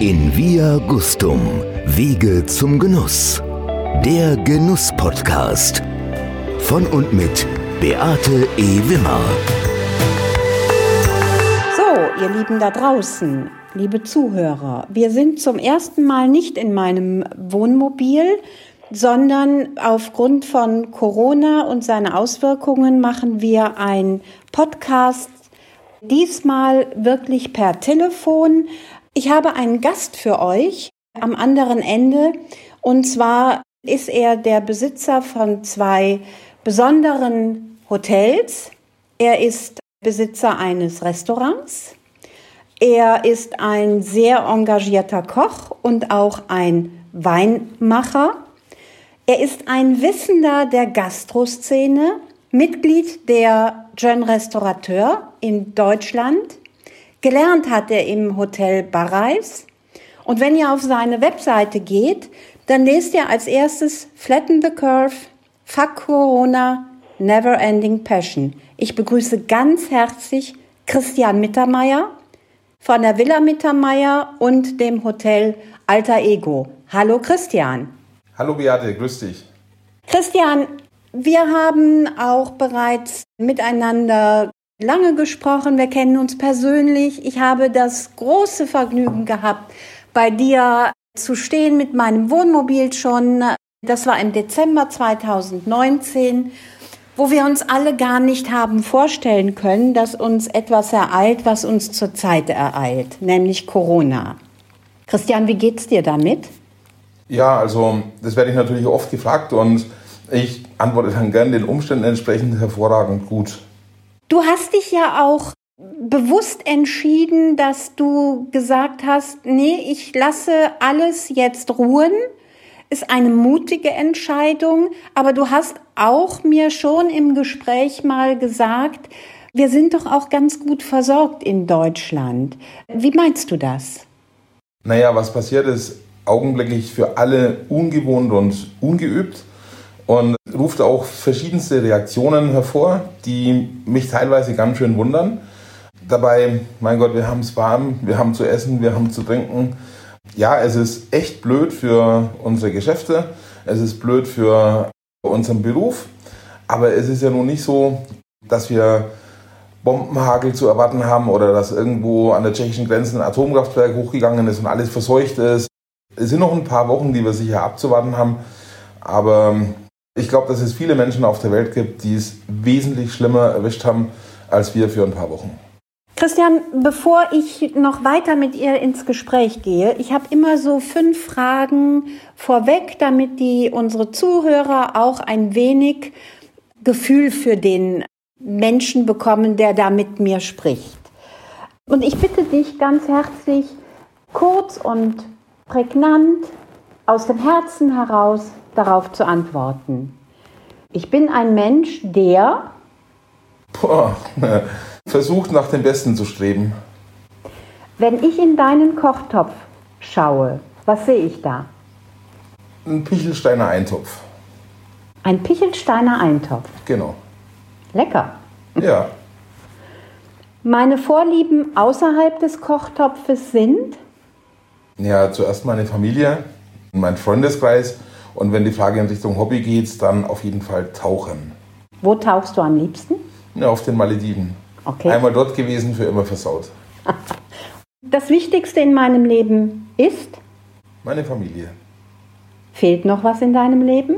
In Via Gustum, Wege zum Genuss. Der Genuss-Podcast. Von und mit Beate E. Wimmer. So, ihr Lieben da draußen, liebe Zuhörer, wir sind zum ersten Mal nicht in meinem Wohnmobil, sondern aufgrund von Corona und seine Auswirkungen machen wir ein Podcast diesmal wirklich per Telefon. Ich habe einen Gast für euch am anderen Ende und zwar ist er der Besitzer von zwei besonderen Hotels. Er ist Besitzer eines Restaurants. Er ist ein sehr engagierter Koch und auch ein Weinmacher. Er ist ein Wissender der Gastroszene, Mitglied der Jeune Restaurateur in Deutschland. Gelernt hat er im Hotel Barreis. Und wenn ihr auf seine Webseite geht, dann lest ihr als erstes Flatten the Curve, Fuck Corona, Never Ending Passion. Ich begrüße ganz herzlich Christian Mittermeier von der Villa Mittermeier und dem Hotel Alter Ego. Hallo Christian. Hallo Beate, grüß dich. Christian, wir haben auch bereits miteinander lange gesprochen. Wir kennen uns persönlich. Ich habe das große Vergnügen gehabt, bei dir zu stehen mit meinem Wohnmobil schon. Das war im Dezember 2019, wo wir uns alle gar nicht haben vorstellen können, dass uns etwas ereilt, was uns zurzeit ereilt, nämlich Corona. Christian, wie geht's dir damit? Ja, also das werde ich natürlich oft gefragt und ich antworte dann gern den Umständen entsprechend hervorragend gut. Du hast dich ja auch bewusst entschieden, dass du gesagt hast, nee, ich lasse alles jetzt ruhen. Ist eine mutige Entscheidung, aber du hast auch mir schon im Gespräch mal gesagt, wir sind doch auch ganz gut versorgt in Deutschland. Wie meinst du das? Naja, was passiert ist, augenblicklich für alle ungewohnt und ungeübt und ruft auch verschiedenste Reaktionen hervor, die mich teilweise ganz schön wundern. Dabei, mein Gott, wir haben es warm, wir haben zu essen, wir haben zu trinken. Ja, es ist echt blöd für unsere Geschäfte, es ist blöd für unseren Beruf, aber es ist ja nun nicht so, dass wir Bombenhagel zu erwarten haben oder dass irgendwo an der tschechischen Grenze ein Atomkraftwerk hochgegangen ist und alles verseucht ist. Es sind noch ein paar Wochen, die wir sicher abzuwarten haben. Aber ich glaube, dass es viele Menschen auf der Welt gibt, die es wesentlich schlimmer erwischt haben als wir für ein paar Wochen. Christian, bevor ich noch weiter mit ihr ins Gespräch gehe, ich habe immer so fünf Fragen vorweg, damit die unsere Zuhörer auch ein wenig Gefühl für den Menschen bekommen, der da mit mir spricht. Und ich bitte dich ganz herzlich, kurz und prägnant aus dem Herzen heraus darauf zu antworten. Ich bin ein Mensch, der Boah, versucht nach dem Besten zu streben. Wenn ich in deinen Kochtopf schaue, was sehe ich da? Ein Pichelsteiner Eintopf. Ein Pichelsteiner Eintopf. Genau. Lecker. Ja. Meine Vorlieben außerhalb des Kochtopfes sind? Ja, zuerst meine Familie, mein Freundeskreis und wenn die Frage in Richtung Hobby geht, dann auf jeden Fall tauchen. Wo tauchst du am liebsten? Ja, auf den Malediven. Okay. Einmal dort gewesen, für immer versaut. Das Wichtigste in meinem Leben ist? Meine Familie. Fehlt noch was in deinem Leben?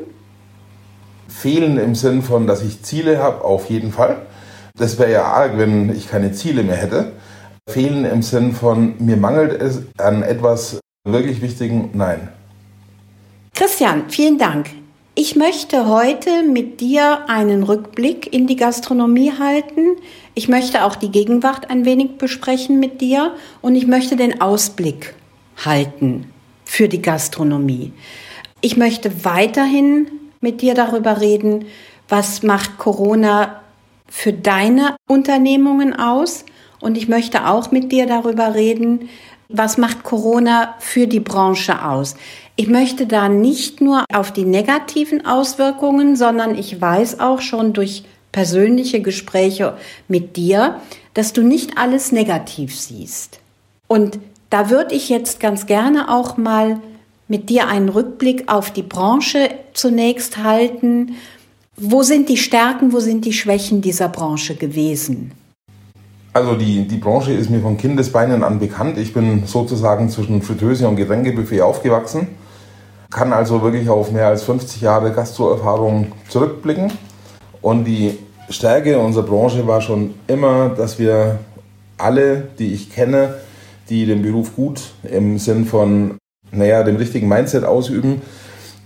Fehlen im Sinn von, dass ich Ziele habe, auf jeden Fall. Das wäre ja arg, wenn ich keine Ziele mehr hätte. Fehlen im Sinn von, mir mangelt es an etwas wirklich Wichtigen? Nein. Christian, vielen Dank. Ich möchte heute mit dir einen Rückblick in die Gastronomie halten. Ich möchte auch die Gegenwart ein wenig besprechen mit dir und ich möchte den Ausblick halten für die Gastronomie. Ich möchte weiterhin mit dir darüber reden, was macht Corona für deine Unternehmungen aus und ich möchte auch mit dir darüber reden, was macht Corona für die Branche aus. Ich möchte da nicht nur auf die negativen Auswirkungen, sondern ich weiß auch schon durch persönliche Gespräche mit dir, dass du nicht alles negativ siehst. Und Da würde ich jetzt ganz gerne auch mal mit dir einen Rückblick auf die Branche zunächst halten. Wo sind die Stärken, wo sind die Schwächen dieser Branche gewesen? Also die, die Branche ist mir von Kindesbeinen an bekannt. Ich bin sozusagen zwischen Fritteuse und Getränkebuffet aufgewachsen, kann also wirklich auf mehr als 50 Jahre Gastroerfahrung zurückblicken. Und die Stärke unserer Branche war schon immer, dass wir alle, die ich kenne, die den Beruf gut im Sinn von naja, dem richtigen Mindset ausüben,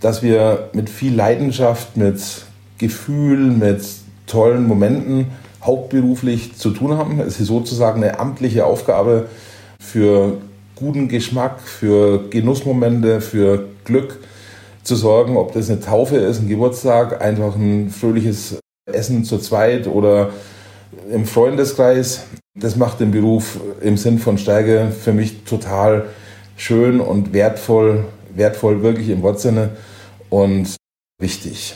dass wir mit viel Leidenschaft, mit Gefühl, mit tollen Momenten hauptberuflich zu tun haben. Es ist sozusagen eine amtliche Aufgabe für guten Geschmack, für Genussmomente, für Glück zu sorgen, ob das eine Taufe ist, ein Geburtstag, einfach ein fröhliches Essen zu zweit oder im Freundeskreis. Das macht den Beruf im Sinn von Stärke für mich total schön und wertvoll, wertvoll wirklich im Wortsinne und wichtig.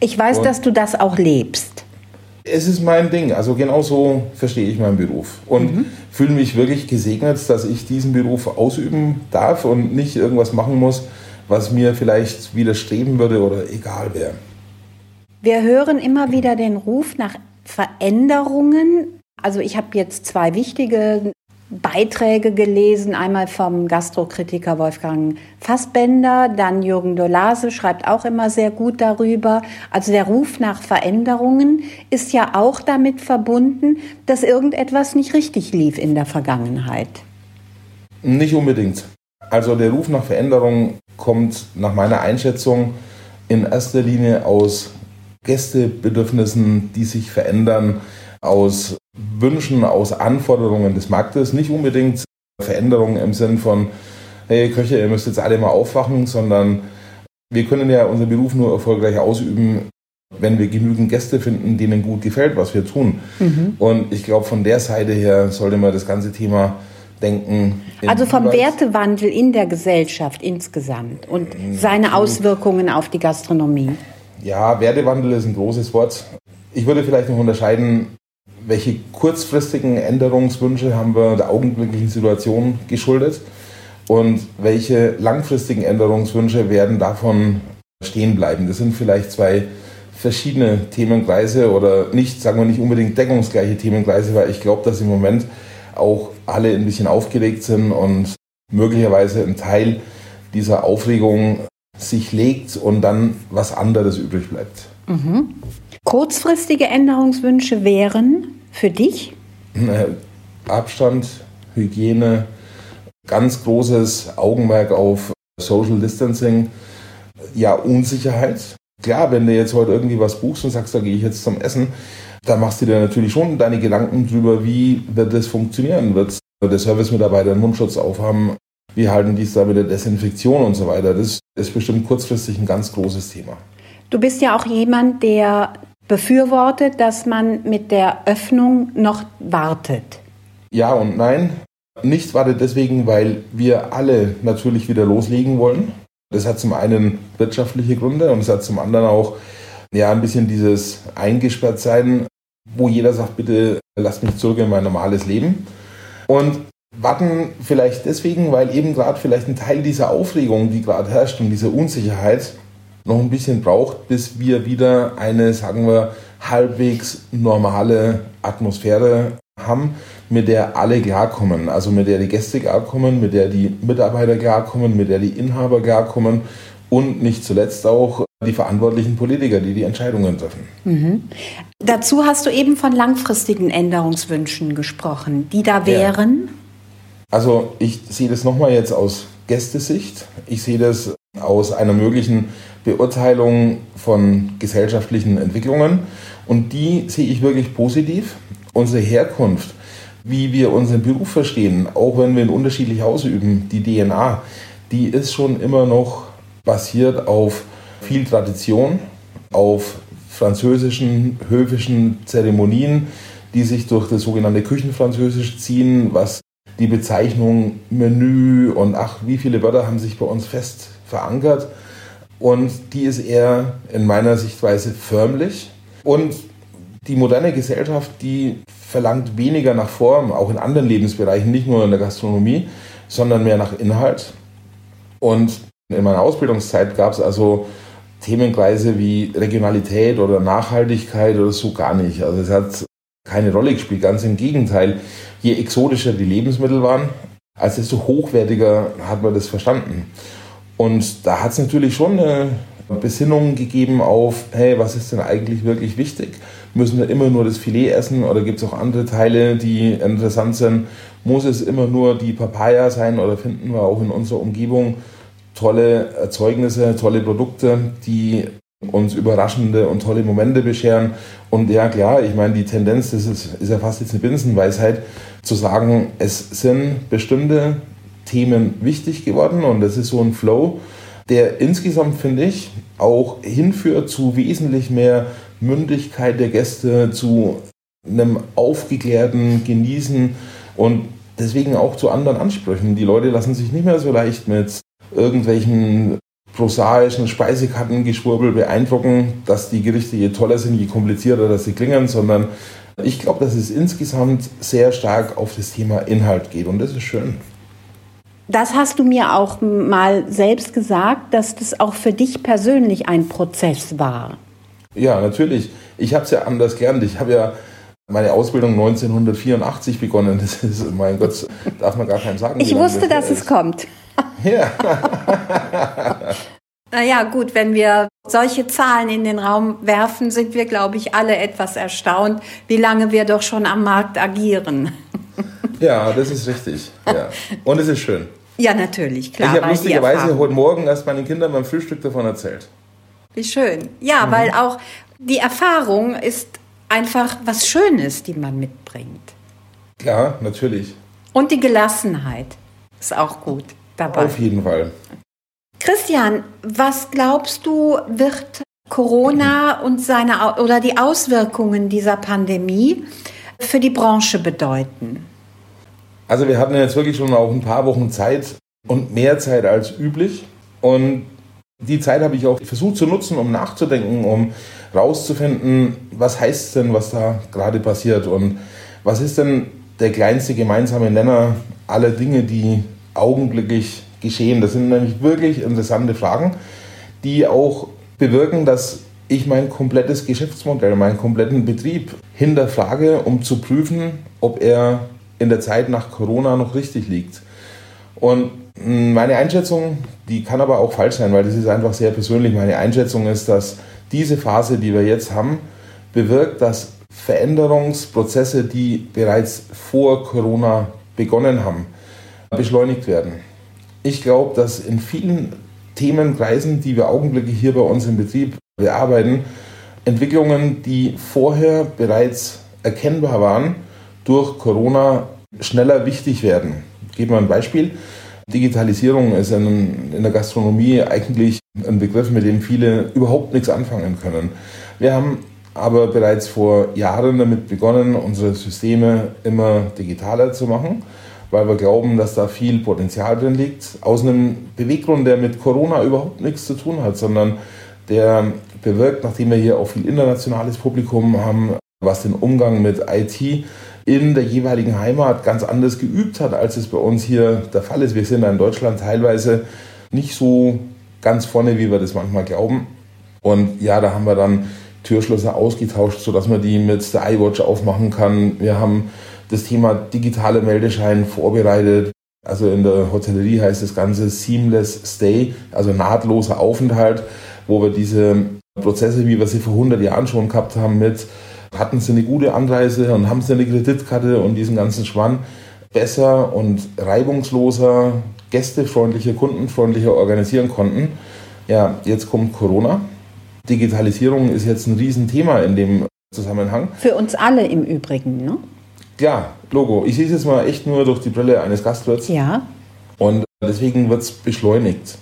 Ich weiß, und dass du das auch lebst. Es ist mein Ding, also genau so verstehe ich meinen Beruf und mhm. fühle mich wirklich gesegnet, dass ich diesen Beruf ausüben darf und nicht irgendwas machen muss, was mir vielleicht widerstreben würde oder egal wäre. Wir hören immer wieder den Ruf nach Veränderungen. Also ich habe jetzt zwei wichtige Beiträge gelesen, einmal vom Gastrokritiker Wolfgang Fassbender, dann Jürgen Dolase schreibt auch immer sehr gut darüber. Also der Ruf nach Veränderungen ist ja auch damit verbunden, dass irgendetwas nicht richtig lief in der Vergangenheit. Nicht unbedingt. Also der Ruf nach Veränderung kommt nach meiner Einschätzung in erster Linie aus Gästebedürfnissen, die sich verändern, aus Wünschen, aus Anforderungen des Marktes, nicht unbedingt Veränderungen im Sinn von, hey Köche, ihr müsst jetzt alle mal aufwachen, sondern wir können ja unseren Beruf nur erfolgreich ausüben, wenn wir genügend Gäste finden, denen gut gefällt, was wir tun. Mhm. Und ich glaube, von der Seite her sollte man das ganze Thema denken. Also vom Hinweis. Wertewandel in der Gesellschaft insgesamt und seine Auswirkungen auf die Gastronomie. Ja, Wertewandel ist ein großes Wort. Ich würde vielleicht noch unterscheiden, welche kurzfristigen Änderungswünsche haben wir der augenblicklichen Situation geschuldet und welche langfristigen Änderungswünsche werden davon stehen bleiben. Das sind vielleicht zwei verschiedene Themenkreise oder nicht, sagen wir nicht unbedingt deckungsgleiche Themenkreise, weil ich glaube, dass im Moment auch alle ein bisschen aufgeregt sind und möglicherweise ein Teil dieser Aufregung sich legt und dann was anderes übrig bleibt. Mhm. Kurzfristige Änderungswünsche wären für dich? Abstand, Hygiene, ganz großes Augenmerk auf Social Distancing, ja, Unsicherheit. Klar, wenn du jetzt heute irgendwie was buchst und sagst, da gehe ich jetzt zum Essen, da machst du dir natürlich schon deine Gedanken drüber, wie wird das funktionieren? Wird der Servicemitarbeiter einen Mundschutz aufhaben? Wie halten die es da mit der Desinfektion und so weiter? Das ist bestimmt kurzfristig ein ganz großes Thema. Du bist ja auch jemand, der befürwortet, dass man mit der Öffnung noch wartet. Ja und nein. Nicht wartet deswegen, weil wir alle natürlich wieder loslegen wollen. Das hat zum einen wirtschaftliche Gründe und es hat zum anderen auch ja, ein bisschen dieses Eingesperrtsein, wo jeder sagt, bitte lasst mich zurück in mein normales Leben. Und warten vielleicht deswegen, weil eben gerade vielleicht ein Teil dieser Aufregung, die gerade herrscht und dieser Unsicherheit noch ein bisschen braucht, bis wir wieder eine, sagen wir, halbwegs normale Atmosphäre haben, mit der alle klarkommen. Also mit der die Gäste klarkommen, mit der die Mitarbeiter klarkommen, mit der die Inhaber klarkommen und nicht zuletzt auch die verantwortlichen Politiker, die die Entscheidungen treffen. Mhm. Dazu hast du eben von langfristigen Änderungswünschen gesprochen, die da wären. Ja. Also ich sehe das nochmal jetzt aus Gästesicht. Ich sehe das aus einer möglichen Beurteilung von gesellschaftlichen Entwicklungen und die sehe ich wirklich positiv. Unsere Herkunft, wie wir unseren Beruf verstehen, auch wenn wir ihn unterschiedlich ausüben, die DNA, die ist schon immer noch basiert auf viel Tradition, auf französischen, höfischen Zeremonien, die sich durch das sogenannte Küchenfranzösisch ziehen, was die Bezeichnung Menü und ach, wie viele Wörter haben sich bei uns fest verankert. Und die ist eher in meiner Sichtweise förmlich. Und die moderne Gesellschaft, die verlangt weniger nach Form, auch in anderen Lebensbereichen, nicht nur in der Gastronomie, sondern mehr nach Inhalt. Und in meiner Ausbildungszeit gab es also Themenkreise wie Regionalität oder Nachhaltigkeit oder so gar nicht. Also es hat keine Rolle gespielt, ganz im Gegenteil. Je exotischer die Lebensmittel waren, als desto hochwertiger hat man das verstanden. Und da hat es natürlich schon eine Besinnung gegeben auf, hey, was ist denn eigentlich wirklich wichtig? Müssen wir immer nur das Filet essen oder gibt es auch andere Teile, die interessant sind? Muss es immer nur die Papaya sein oder finden wir auch in unserer Umgebung tolle Erzeugnisse, tolle Produkte, die uns überraschende und tolle Momente bescheren. Und ja, klar, ich meine, die Tendenz, das ist, ist ja fast jetzt eine Binsenweisheit, zu sagen, es sind bestimmte Themen wichtig geworden und das ist so ein Flow, der insgesamt, finde ich, auch hinführt zu wesentlich mehr Mündigkeit der Gäste, zu einem aufgeklärten Genießen und deswegen auch zu anderen Ansprüchen. Die Leute lassen sich nicht mehr so leicht mit irgendwelchen prosaischen Speisekartengeschwurbel beeindrucken, dass die Gerichte je toller sind, je komplizierter dass sie klingen, sondern ich glaube, dass es insgesamt sehr stark auf das Thema Inhalt geht und das ist schön. Das hast du mir auch mal selbst gesagt, dass das auch für dich persönlich ein Prozess war. Ja, natürlich. Ich habe es ja anders gelernt. Ich habe ja meine Ausbildung 1984 begonnen. Das ist, mein Gott, darf man gar keinem sagen. Ich wusste, dass es kommt. Ja. naja, gut, wenn wir solche Zahlen in den Raum werfen, sind wir, glaube ich, alle etwas erstaunt, wie lange wir doch schon am Markt agieren. Ja, das ist richtig. Ja. Und es ist schön. Ja, natürlich, klar. Ich habe lustigerweise heute Morgen erst meinen Kindern beim Frühstück davon erzählt. Wie schön. Ja, mhm. weil auch die Erfahrung ist einfach was Schönes, die man mitbringt. Ja, natürlich. Und die Gelassenheit ist auch gut dabei. Auf jeden Fall. Christian, was glaubst du, wird Corona und seine oder die Auswirkungen dieser Pandemie für die Branche bedeuten? Also wir hatten jetzt wirklich schon auch ein paar Wochen Zeit und mehr Zeit als üblich. Und die Zeit habe ich auch versucht zu nutzen, um nachzudenken, um rauszufinden, was heißt denn, was da gerade passiert und was ist denn der kleinste gemeinsame Nenner aller Dinge, die augenblicklich geschehen. Das sind nämlich wirklich interessante Fragen, die auch bewirken, dass ich mein komplettes Geschäftsmodell, meinen kompletten Betrieb hinterfrage, um zu prüfen, ob er in der Zeit nach Corona noch richtig liegt. Und meine Einschätzung, die kann aber auch falsch sein, weil das ist einfach sehr persönlich. Meine Einschätzung ist, dass diese Phase, die wir jetzt haben, bewirkt, dass Veränderungsprozesse, die bereits vor Corona begonnen haben, beschleunigt werden. Ich glaube, dass in vielen Themenkreisen, die wir augenblicklich hier bei uns im Betrieb bearbeiten, Entwicklungen, die vorher bereits erkennbar waren, durch Corona schneller wichtig werden. Ich gebe mal ein Beispiel. Digitalisierung ist in, in der Gastronomie eigentlich ein Begriff, mit dem viele überhaupt nichts anfangen können. Wir haben aber bereits vor Jahren damit begonnen, unsere Systeme immer digitaler zu machen, weil wir glauben, dass da viel Potenzial drin liegt. Aus einem Beweggrund, der mit Corona überhaupt nichts zu tun hat, sondern der bewirkt, nachdem wir hier auch viel internationales Publikum haben, was den Umgang mit IT in der jeweiligen Heimat ganz anders geübt hat, als es bei uns hier der Fall ist. Wir sind in Deutschland teilweise nicht so ganz vorne, wie wir das manchmal glauben. Und ja, da haben wir dann Türschlösser ausgetauscht, sodass man die mit der iWatch aufmachen kann. Wir haben das Thema digitale Meldeschein vorbereitet. Also in der Hotellerie heißt das Ganze Seamless Stay, also nahtloser Aufenthalt, wo wir diese Prozesse, wie wir sie vor 100 Jahren schon gehabt haben, mit hatten sie eine gute Anreise und haben sie eine Kreditkarte und diesen ganzen Schwann besser und reibungsloser, gästefreundlicher, kundenfreundlicher organisieren konnten. Ja, jetzt kommt Corona. Digitalisierung ist jetzt ein Riesenthema in dem Zusammenhang. Für uns alle im Übrigen, ne? Ja, Logo. Ich sehe es jetzt mal echt nur durch die Brille eines Gastwirts. Ja. Und deswegen wird es beschleunigt.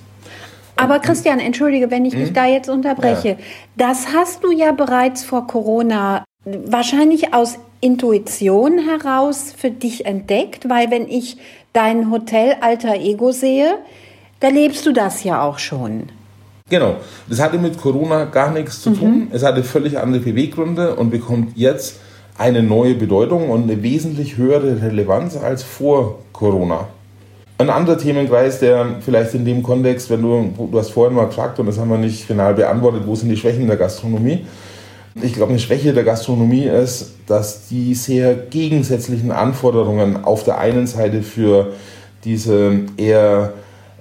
Aber Christian, entschuldige, wenn ich hm? mich da jetzt unterbreche. Ja. Das hast du ja bereits vor Corona wahrscheinlich aus Intuition heraus für dich entdeckt, weil wenn ich dein Hotel Alter Ego sehe, da lebst du das ja auch schon. Genau. Das hatte mit Corona gar nichts zu tun. Mhm. Es hatte völlig andere Beweggründe und bekommt jetzt eine neue Bedeutung und eine wesentlich höhere Relevanz als vor Corona. Ein anderer Themenkreis, der vielleicht in dem Kontext, wenn du, du hast vorhin mal gefragt und das haben wir nicht final beantwortet, wo sind die Schwächen der Gastronomie? Ich glaube, eine Schwäche der Gastronomie ist, dass die sehr gegensätzlichen Anforderungen auf der einen Seite für diese eher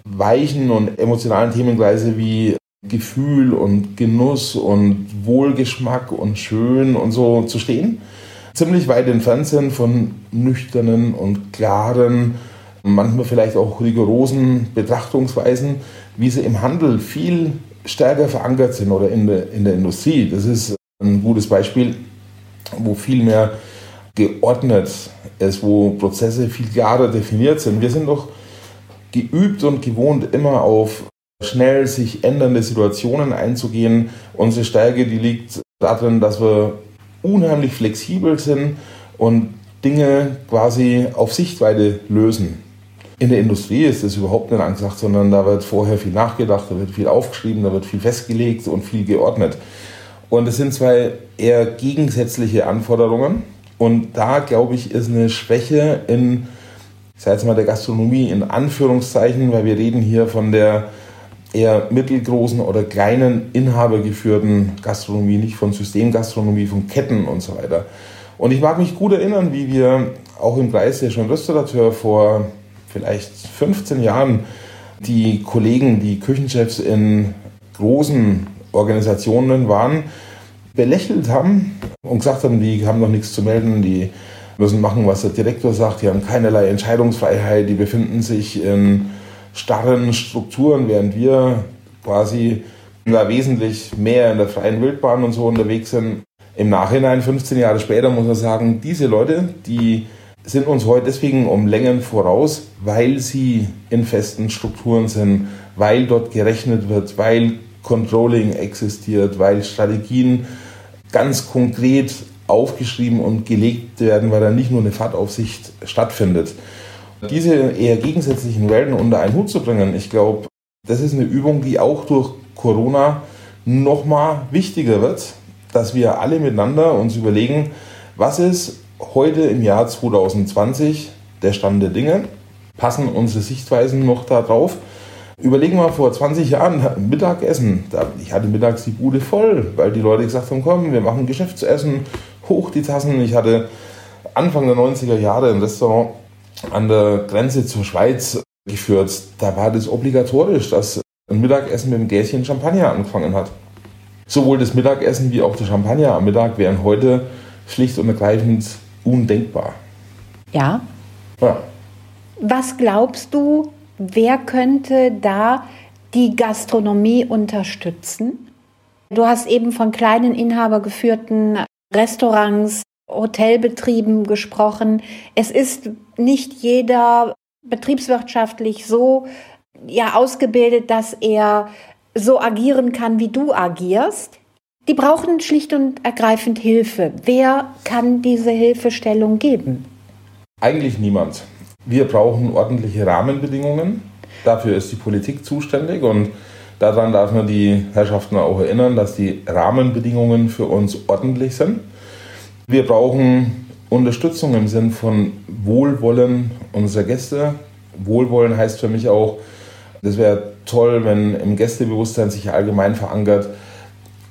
weichen und emotionalen Themenkreise wie Gefühl und Genuss und Wohlgeschmack und schön und so zu stehen, ziemlich weit entfernt sind von nüchternen und klaren, manchmal vielleicht auch rigorosen Betrachtungsweisen, wie sie im Handel viel stärker verankert sind oder in der, in der Industrie. Das ist ein gutes Beispiel, wo viel mehr geordnet ist, wo Prozesse viel klarer definiert sind. Wir sind doch geübt und gewohnt, immer auf schnell sich ändernde Situationen einzugehen. Unsere Stärke, die liegt darin, dass wir unheimlich flexibel sind und Dinge quasi auf Sichtweite lösen. In der Industrie ist das überhaupt nicht angesagt, sondern da wird vorher viel nachgedacht, da wird viel aufgeschrieben, da wird viel festgelegt und viel geordnet. Und es sind zwei eher gegensätzliche Anforderungen. Und da, glaube ich, ist eine Schwäche in, ich sage jetzt mal, der Gastronomie in Anführungszeichen, weil wir reden hier von der eher mittelgroßen oder kleinen inhabergeführten Gastronomie, nicht von Systemgastronomie, von Ketten und so weiter. Und ich mag mich gut erinnern, wie wir auch im Kreis der schon Restaurateur vor vielleicht 15 Jahren die Kollegen, die Küchenchefs in großen Organisationen waren, belächelt haben und gesagt haben, die haben noch nichts zu melden, die müssen machen, was der Direktor sagt, die haben keinerlei Entscheidungsfreiheit, die befinden sich in starren Strukturen, während wir quasi da wesentlich mehr in der freien Wildbahn und so unterwegs sind. Im Nachhinein, 15 Jahre später, muss man sagen, diese Leute, die sind uns heute deswegen um Längen voraus, weil sie in festen Strukturen sind, weil dort gerechnet wird, weil Controlling existiert, weil Strategien ganz konkret aufgeschrieben und gelegt werden, weil da nicht nur eine Fahrtaufsicht stattfindet. Diese eher gegensätzlichen Welten unter einen Hut zu bringen, ich glaube, das ist eine Übung, die auch durch Corona nochmal wichtiger wird, dass wir alle miteinander uns überlegen, was ist heute im Jahr 2020 der Stand der Dinge? Passen unsere Sichtweisen noch darauf? Überlegen wir vor 20 Jahren, Mittagessen, ich hatte mittags die Bude voll, weil die Leute gesagt haben, komm, wir machen Geschäftsessen, hoch die Tassen. Ich hatte Anfang der 90er Jahre ein Restaurant an der Grenze zur Schweiz geführt. Da war das obligatorisch, dass ein Mittagessen mit einem Gläschen Champagner angefangen hat. Sowohl das Mittagessen wie auch der Champagner am Mittag wären heute schlicht und ergreifend undenkbar. Ja. ja. Was glaubst du, wer könnte da die Gastronomie unterstützen? Du hast eben von kleinen inhabergeführten Restaurants, Hotelbetrieben gesprochen. Es ist nicht jeder betriebswirtschaftlich so ja ausgebildet, dass er so agieren kann, wie du agierst. Die brauchen schlicht und ergreifend Hilfe. Wer kann diese Hilfestellung geben? Eigentlich niemand. Wir brauchen ordentliche Rahmenbedingungen. Dafür ist die Politik zuständig und daran darf man die Herrschaften auch erinnern, dass die Rahmenbedingungen für uns ordentlich sind. Wir brauchen Unterstützung im Sinn von Wohlwollen unserer Gäste. Wohlwollen heißt für mich auch, das wäre toll, wenn im Gästebewusstsein sich allgemein verankert,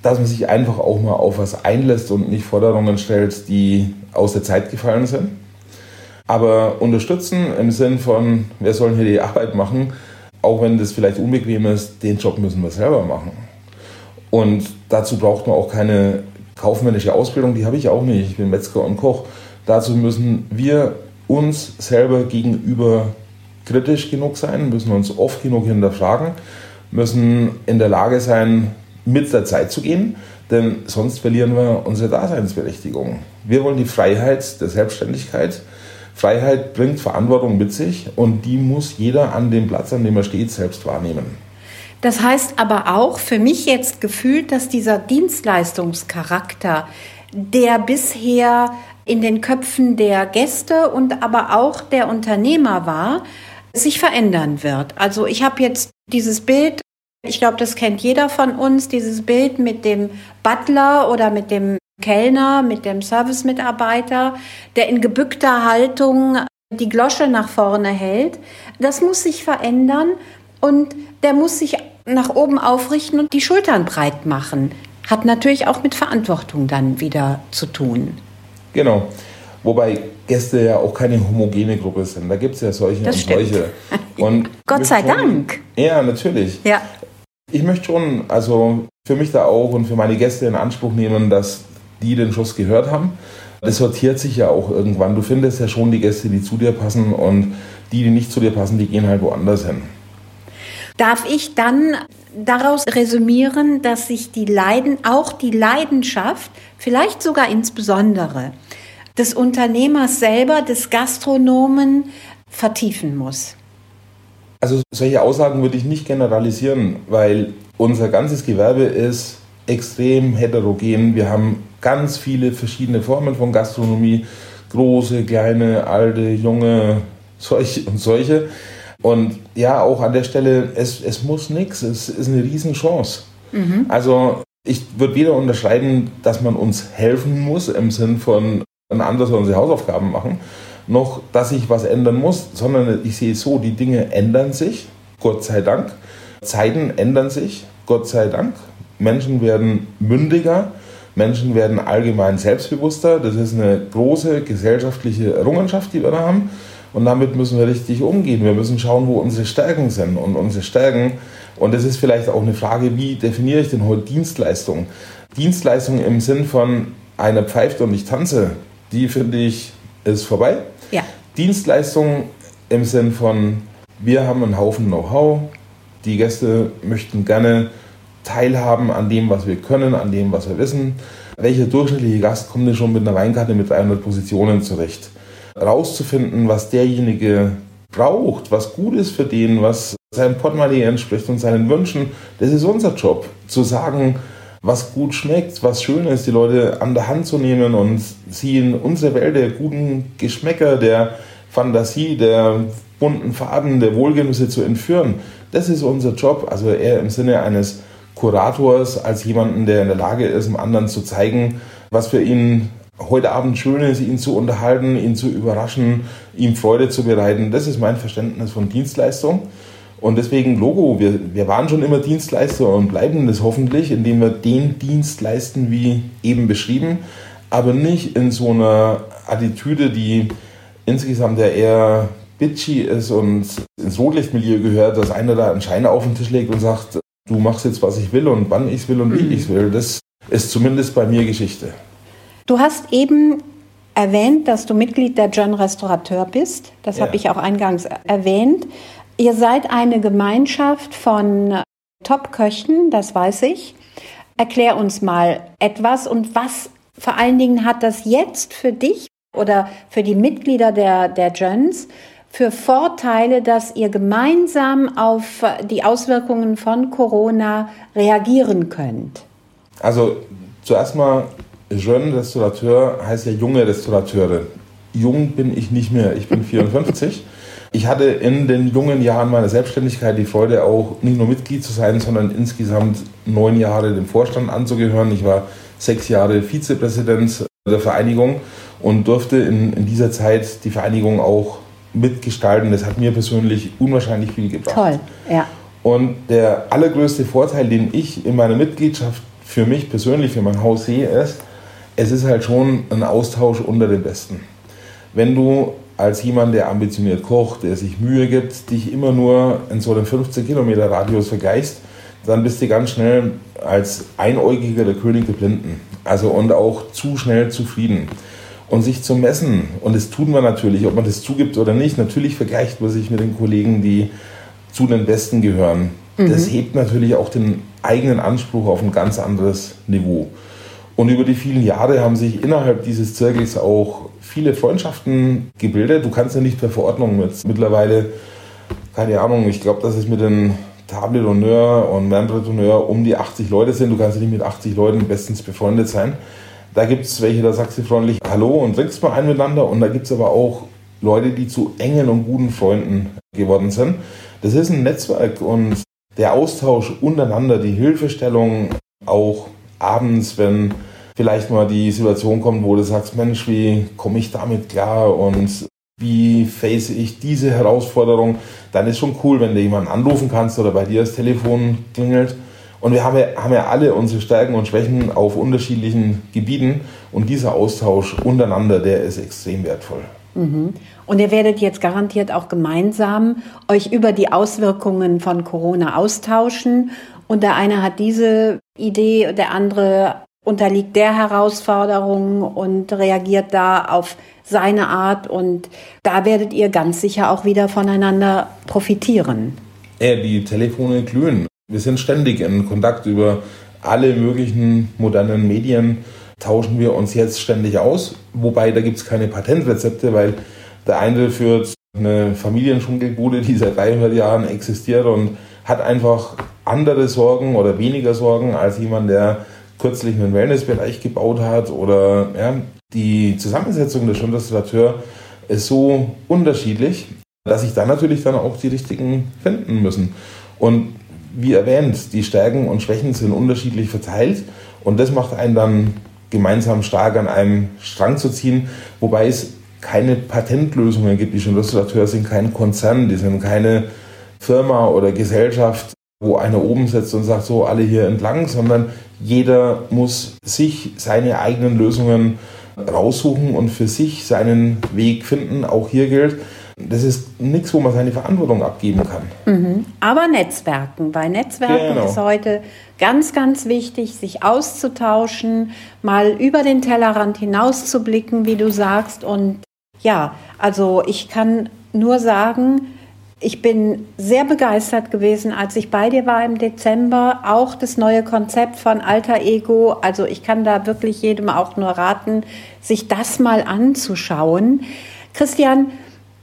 dass man sich einfach auch mal auf was einlässt und nicht Forderungen stellt, die aus der Zeit gefallen sind. Aber unterstützen im Sinn von, wer soll hier die Arbeit machen, auch wenn das vielleicht unbequem ist, den Job müssen wir selber machen. Und dazu braucht man auch keine kaufmännische Ausbildung, die habe ich auch nicht. Ich bin Metzger und Koch. Dazu müssen wir uns selber gegenüber kritisch genug sein, müssen uns oft genug hinterfragen, müssen in der Lage sein, mit der Zeit zu gehen, denn sonst verlieren wir unsere Daseinsberechtigung. Wir wollen die Freiheit der Selbstständigkeit. Freiheit bringt Verantwortung mit sich und die muss jeder an dem Platz, an dem er steht, selbst wahrnehmen. Das heißt aber auch für mich jetzt gefühlt, dass dieser Dienstleistungscharakter, der bisher in den Köpfen der Gäste und aber auch der Unternehmer war, sich verändern wird. Also ich habe jetzt dieses Bild ich glaube, das kennt jeder von uns, dieses Bild mit dem Butler oder mit dem Kellner, mit dem Servicemitarbeiter, der in gebückter Haltung die Glosche nach vorne hält. Das muss sich verändern und der muss sich nach oben aufrichten und die Schultern breit machen. Hat natürlich auch mit Verantwortung dann wieder zu tun. Genau. Wobei Gäste ja auch keine homogene Gruppe sind. Da gibt es ja solche das und stimmt. solche. Und Gott sei schon, Dank. Ja, natürlich. Ja. Ich möchte schon, also für mich da auch und für meine Gäste in Anspruch nehmen, dass die den Schuss gehört haben. Das sortiert sich ja auch irgendwann. Du findest ja schon die Gäste, die zu dir passen und die, die nicht zu dir passen, die gehen halt woanders hin. Darf ich dann daraus resümieren, dass sich die Leiden, auch die Leidenschaft, vielleicht sogar insbesondere des Unternehmers selber, des Gastronomen vertiefen muss? Also solche Aussagen würde ich nicht generalisieren, weil unser ganzes Gewerbe ist extrem heterogen. Wir haben ganz viele verschiedene Formen von Gastronomie, große, kleine, alte, junge, solche und solche. Und ja, auch an der Stelle, es, es muss nichts, es ist eine Riesenchance. Mhm. Also ich würde weder unterschreiben, dass man uns helfen muss im Sinn von ein anderes unsere Hausaufgaben machen, noch, dass sich was ändern muss, sondern ich sehe so, die Dinge ändern sich, Gott sei Dank. Zeiten ändern sich, Gott sei Dank. Menschen werden mündiger, Menschen werden allgemein selbstbewusster. Das ist eine große gesellschaftliche Errungenschaft, die wir da haben. Und damit müssen wir richtig umgehen. Wir müssen schauen, wo unsere Stärken sind. Und unsere Stärken, und das ist vielleicht auch eine Frage, wie definiere ich denn heute Dienstleistung? Dienstleistung im Sinn von einer pfeift und ich tanze, die finde ich, ist vorbei. Ja. Dienstleistung im Sinn von, wir haben einen Haufen Know-how, die Gäste möchten gerne teilhaben an dem, was wir können, an dem, was wir wissen. Welcher durchschnittliche Gast kommt denn schon mit einer Weinkarte mit 300 Positionen zurecht? Rauszufinden, was derjenige braucht, was gut ist für den, was seinem Portemonnaie entspricht und seinen Wünschen, das ist unser Job. Zu sagen, was gut schmeckt, was schön ist, die Leute an der Hand zu nehmen und sie in unsere Welt der guten Geschmäcker, der Fantasie, der bunten Farben, der Wohlgenüsse zu entführen. Das ist unser Job, also eher im Sinne eines Kurators als jemanden, der in der Lage ist, dem anderen zu zeigen, was für ihn heute Abend schön ist, ihn zu unterhalten, ihn zu überraschen, ihm Freude zu bereiten. Das ist mein Verständnis von Dienstleistung. Und deswegen Logo, wir, wir waren schon immer Dienstleister und bleiben das hoffentlich, indem wir den Dienst leisten, wie eben beschrieben, aber nicht in so einer Attitüde, die insgesamt ja eher bitchy ist und ins Rotlichtmilieu gehört, dass einer da einen Schein auf den Tisch legt und sagt, du machst jetzt, was ich will und wann ich es will und wie mhm. ich es will. Das ist zumindest bei mir Geschichte. Du hast eben erwähnt, dass du Mitglied der John Restaurateur bist. Das ja. habe ich auch eingangs erwähnt. Ihr seid eine Gemeinschaft von Top-Köchen, das weiß ich. Erklär uns mal etwas und was vor allen Dingen hat das jetzt für dich oder für die Mitglieder der, der Jöns für Vorteile, dass ihr gemeinsam auf die Auswirkungen von Corona reagieren könnt? Also zuerst mal, Jeune Restaurateur heißt ja junge Restaurateure. Jung bin ich nicht mehr, ich bin 54. Ich hatte in den jungen Jahren meiner Selbstständigkeit die Freude, auch nicht nur Mitglied zu sein, sondern insgesamt neun Jahre dem Vorstand anzugehören. Ich war sechs Jahre Vizepräsident der Vereinigung und durfte in, in dieser Zeit die Vereinigung auch mitgestalten. Das hat mir persönlich unwahrscheinlich viel gebracht. Toll, ja. Und der allergrößte Vorteil, den ich in meiner Mitgliedschaft für mich persönlich, für mein Haus sehe, ist, es ist halt schon ein Austausch unter den Besten. Wenn du als jemand, der ambitioniert kocht, der sich Mühe gibt, dich immer nur in so einem 15 Kilometer Radius vergleichst, dann bist du ganz schnell als Einäugiger der König der Blinden. Also und auch zu schnell zufrieden. Und sich zu messen, und das tun wir natürlich, ob man das zugibt oder nicht, natürlich vergleicht man sich mit den Kollegen, die zu den Besten gehören. Mhm. Das hebt natürlich auch den eigenen Anspruch auf ein ganz anderes Niveau. Und über die vielen Jahre haben sich innerhalb dieses Zirkels auch viele Freundschaften gebildet. Du kannst ja nicht per Verordnung mit mittlerweile, keine Ahnung, ich glaube, dass es mit den Table d'Honneur und Membre d'Honneur um die 80 Leute sind. Du kannst ja nicht mit 80 Leuten bestens befreundet sein. Da gibt es welche, da sagst du freundlich Hallo und trinkst mal ein miteinander. Und da gibt es aber auch Leute, die zu engen und guten Freunden geworden sind. Das ist ein Netzwerk und der Austausch untereinander, die Hilfestellung, auch abends, wenn vielleicht mal die Situation kommt, wo du sagst, Mensch, wie komme ich damit klar und wie face ich diese Herausforderung, dann ist schon cool, wenn du jemanden anrufen kannst oder bei dir das Telefon klingelt. Und wir haben ja, haben ja alle unsere Stärken und Schwächen auf unterschiedlichen Gebieten und dieser Austausch untereinander, der ist extrem wertvoll. Mhm. Und ihr werdet jetzt garantiert auch gemeinsam euch über die Auswirkungen von Corona austauschen. Und der eine hat diese Idee, der andere unterliegt der Herausforderung und reagiert da auf seine Art. Und da werdet ihr ganz sicher auch wieder voneinander profitieren. Ja, die Telefone glühen. Wir sind ständig in Kontakt über alle möglichen modernen Medien, tauschen wir uns jetzt ständig aus. Wobei da gibt es keine Patentrezepte, weil der eine führt eine Familienschunkelbude, die seit 300 Jahren existiert und hat einfach andere Sorgen oder weniger Sorgen als jemand, der kürzlich einen Wellnessbereich gebaut hat oder ja, die Zusammensetzung der Schulrestaurateur ist so unterschiedlich, dass sich da natürlich dann auch die richtigen finden müssen. Und wie erwähnt, die Stärken und Schwächen sind unterschiedlich verteilt und das macht einen dann gemeinsam stark an einem Strang zu ziehen, wobei es keine Patentlösungen gibt. Die Restaurateure sind kein Konzern, die sind keine Firma oder Gesellschaft, wo einer oben sitzt und sagt, so alle hier entlang, sondern jeder muss sich seine eigenen Lösungen raussuchen und für sich seinen Weg finden. Auch hier gilt, das ist nichts, wo man seine Verantwortung abgeben kann. Mhm. Aber Netzwerken. Bei Netzwerken genau. ist heute ganz, ganz wichtig, sich auszutauschen, mal über den Tellerrand hinauszublicken, wie du sagst. Und ja, also ich kann nur sagen, ich bin sehr begeistert gewesen, als ich bei dir war im Dezember. Auch das neue Konzept von Alter Ego. Also ich kann da wirklich jedem auch nur raten, sich das mal anzuschauen. Christian,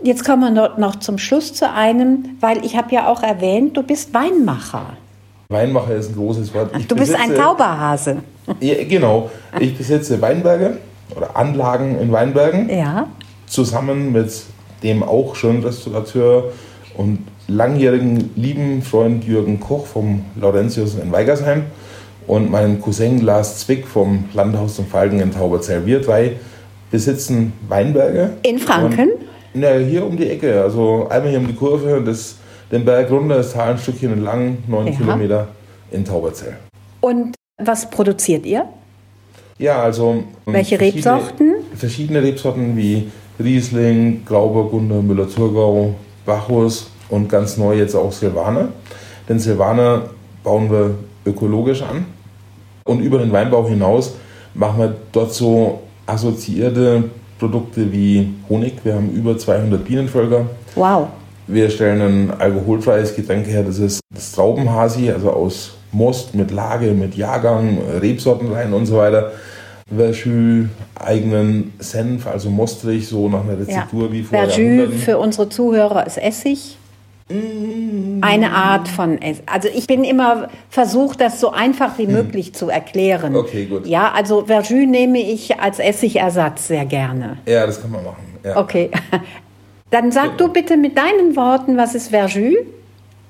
Jetzt kommen wir noch zum Schluss zu einem, weil ich habe ja auch erwähnt, du bist Weinmacher. Weinmacher ist ein großes Wort. Ich du bist besitze, ein Tauberhase. Ja, genau. Ich besitze Weinberge oder Anlagen in Weinbergen. Ja. Zusammen mit dem auch schon Restaurateur und langjährigen lieben Freund Jürgen Koch vom Laurentius in Weigersheim und meinem Cousin Lars Zwick vom Landhaus zum Falken in Tauberzell. Wir drei besitzen Weinberge. In Franken? Na, hier um die Ecke. Also einmal hier um die Kurve, das, den Berg runter, das Tal ein Stückchen entlang, neun ja. Kilometer in Tauberzell. Und was produziert ihr? Ja, also. Welche verschiedene, Rebsorten? Verschiedene Rebsorten wie Riesling, Grauburgunder, Müller-Thurgau, Bacchus und ganz neu jetzt auch Silvaner. Den Silvaner bauen wir ökologisch an. Und über den Weinbau hinaus machen wir dort so assoziierte Produkte wie Honig. Wir haben über 200 Bienenvölker. Wow. Wir stellen ein alkoholfreies Getränk her, das ist das Traubenhasi, also aus Most mit Lage, mit Jahrgang, Rebsorten rein und so weiter. Verjus, eigenen Senf, also mostrig, so nach einer Rezeptur ja. wie vorher. Verjus für unsere Zuhörer ist Essig. Eine Art von Essig. Also ich bin immer versucht, das so einfach wie hm. möglich zu erklären. Okay, gut. Ja, also Verjus nehme ich als Essigersatz sehr gerne. Ja, das kann man machen. Ja. Okay. Dann sag genau. du bitte mit deinen Worten, was ist Verjus?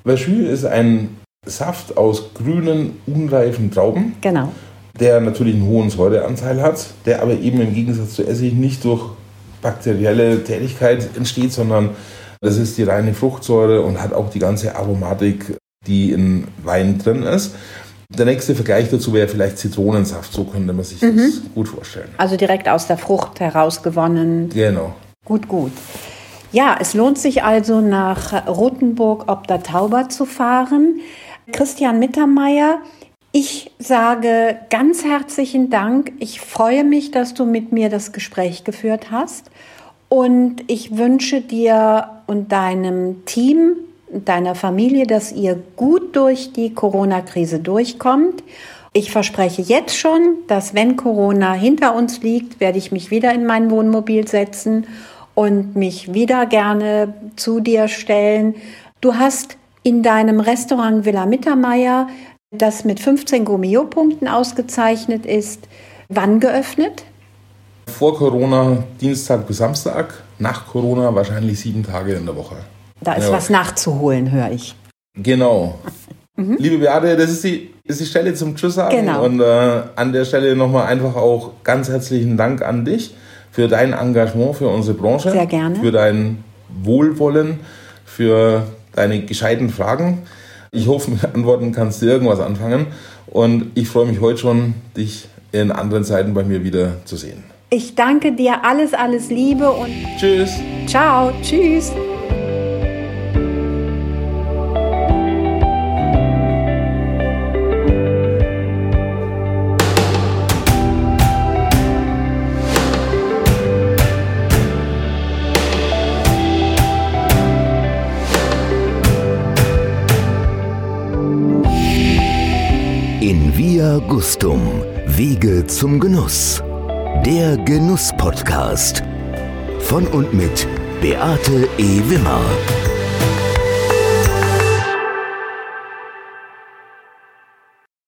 Verjus ist ein Saft aus grünen, unreifen Trauben. Genau. Der natürlich einen hohen Säureanteil hat, der aber eben im Gegensatz zu Essig nicht durch bakterielle Tätigkeit entsteht, sondern das ist die reine Fruchtsäure und hat auch die ganze Aromatik, die in Wein drin ist. Der nächste Vergleich dazu wäre vielleicht Zitronensaft, so könnte man sich mhm. das gut vorstellen. Also direkt aus der Frucht herausgewonnen. Genau. Gut, gut. Ja, es lohnt sich also nach Rothenburg ob der Tauber zu fahren. Christian Mittermeier, ich sage ganz herzlichen Dank. Ich freue mich, dass du mit mir das Gespräch geführt hast. Und ich wünsche dir und deinem Team, deiner Familie, dass ihr gut durch die Corona-Krise durchkommt. Ich verspreche jetzt schon, dass wenn Corona hinter uns liegt, werde ich mich wieder in mein Wohnmobil setzen und mich wieder gerne zu dir stellen. Du hast in deinem Restaurant Villa Mittermeier, das mit 15 Gummio-Punkten ausgezeichnet ist, wann geöffnet? Vor Corona Dienstag bis Samstag, nach Corona wahrscheinlich sieben Tage in der Woche. Da ist ja. was nachzuholen, höre ich. Genau. Mhm. Liebe Beate, das ist die, ist die Stelle zum Tschüss sagen. Genau. Und äh, an der Stelle nochmal einfach auch ganz herzlichen Dank an dich für dein Engagement für unsere Branche. Sehr gerne. Für dein Wohlwollen, für deine gescheiten Fragen. Ich hoffe, mit Antworten kannst du irgendwas anfangen. Und ich freue mich heute schon, dich in anderen Zeiten bei mir wieder zu sehen. Ich danke dir, alles, alles Liebe und Tschüss. ciao, tschüss. In Via Gustum, Wege zum Genuss. Der Genuss-Podcast. Von und mit Beate E. Wimmer.